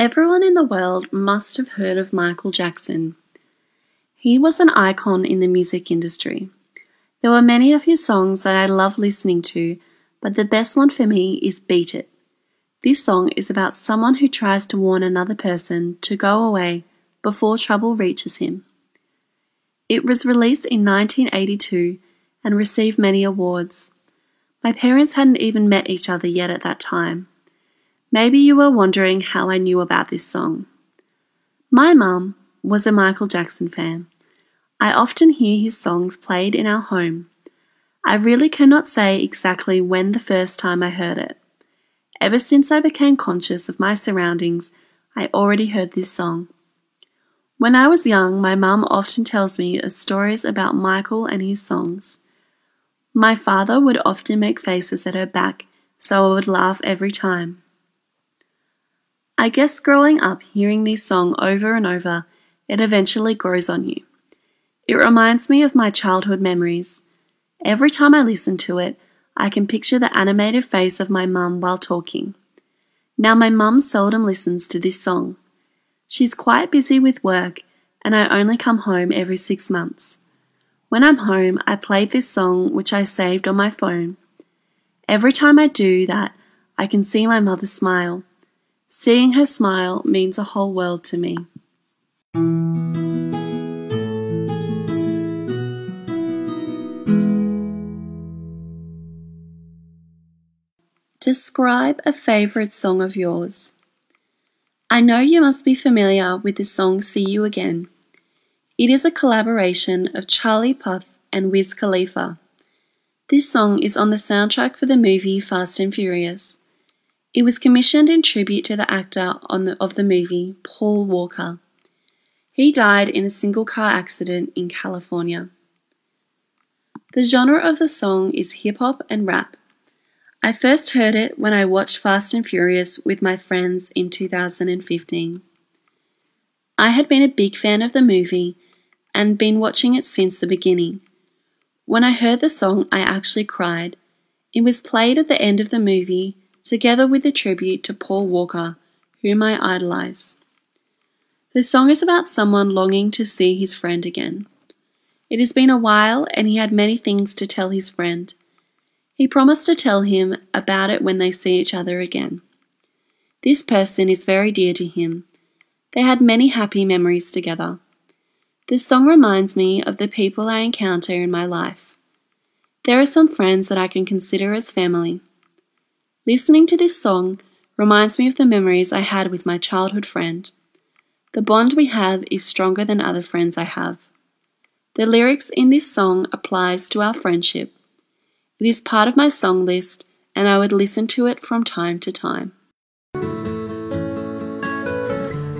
Everyone in the world must have heard of Michael Jackson. He was an icon in the music industry. There were many of his songs that I love listening to, but the best one for me is Beat It. This song is about someone who tries to warn another person to go away before trouble reaches him. It was released in 1982 and received many awards. My parents hadn't even met each other yet at that time. Maybe you were wondering how I knew about this song. My mum was a Michael Jackson fan. I often hear his songs played in our home. I really cannot say exactly when the first time I heard it. Ever since I became conscious of my surroundings, I already heard this song. When I was young, my mum often tells me of stories about Michael and his songs. My father would often make faces at her back, so I would laugh every time. I guess growing up hearing this song over and over, it eventually grows on you. It reminds me of my childhood memories. Every time I listen to it, I can picture the animated face of my mum while talking. Now, my mum seldom listens to this song. She's quite busy with work, and I only come home every six months. When I'm home, I play this song which I saved on my phone. Every time I do that, I can see my mother smile. Seeing her smile means a whole world to me. Describe a favourite song of yours. I know you must be familiar with the song See You Again. It is a collaboration of Charlie Puth and Wiz Khalifa. This song is on the soundtrack for the movie Fast and Furious. It was commissioned in tribute to the actor the, of the movie, Paul Walker. He died in a single car accident in California. The genre of the song is hip hop and rap. I first heard it when I watched Fast and Furious with my friends in 2015. I had been a big fan of the movie and been watching it since the beginning. When I heard the song, I actually cried. It was played at the end of the movie together with a tribute to Paul Walker, whom I idolize. The song is about someone longing to see his friend again. It has been a while, and he had many things to tell his friend. He promised to tell him about it when they see each other again. This person is very dear to him. They had many happy memories together. This song reminds me of the people I encounter in my life. There are some friends that I can consider as family. Listening to this song reminds me of the memories I had with my childhood friend. The bond we have is stronger than other friends I have. The lyrics in this song applies to our friendship. It is part of my song list and I would listen to it from time to time.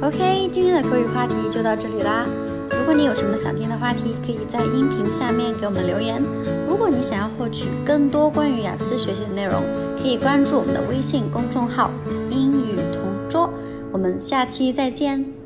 OK，今天的口语话题就到这里啦。如果你有什么想听的话题，可以在音频下面给我们留言。如果你想要获取更多关于雅思学习的内容， 可以关注我们的微信公众号“英语同桌”。我们下期再见。